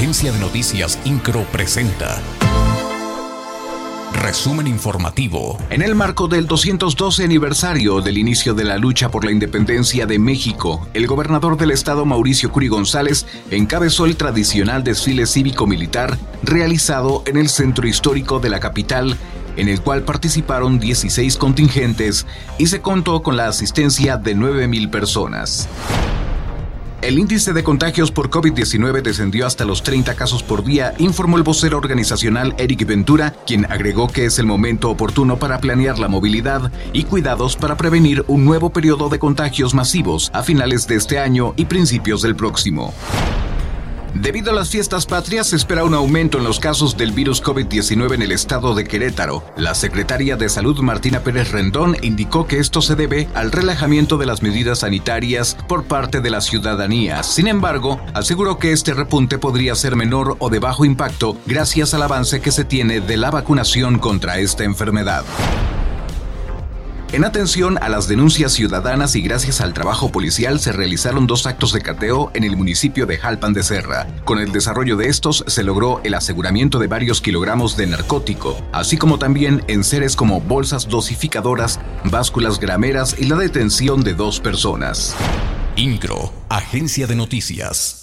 Agencia de Noticias Incro presenta. Resumen informativo. En el marco del 212 aniversario del inicio de la lucha por la independencia de México, el gobernador del estado Mauricio Curi González encabezó el tradicional desfile cívico-militar realizado en el centro histórico de la capital en el cual participaron 16 contingentes y se contó con la asistencia de 9.000 personas. El índice de contagios por COVID-19 descendió hasta los 30 casos por día, informó el vocero organizacional Eric Ventura, quien agregó que es el momento oportuno para planear la movilidad y cuidados para prevenir un nuevo periodo de contagios masivos a finales de este año y principios del próximo. Debido a las fiestas patrias, se espera un aumento en los casos del virus COVID-19 en el estado de Querétaro. La secretaria de Salud, Martina Pérez Rendón, indicó que esto se debe al relajamiento de las medidas sanitarias por parte de la ciudadanía. Sin embargo, aseguró que este repunte podría ser menor o de bajo impacto gracias al avance que se tiene de la vacunación contra esta enfermedad. En atención a las denuncias ciudadanas y gracias al trabajo policial se realizaron dos actos de cateo en el municipio de Jalpan de Serra. Con el desarrollo de estos se logró el aseguramiento de varios kilogramos de narcótico, así como también en seres como bolsas dosificadoras, básculas grameras y la detención de dos personas. INCRO, Agencia de Noticias.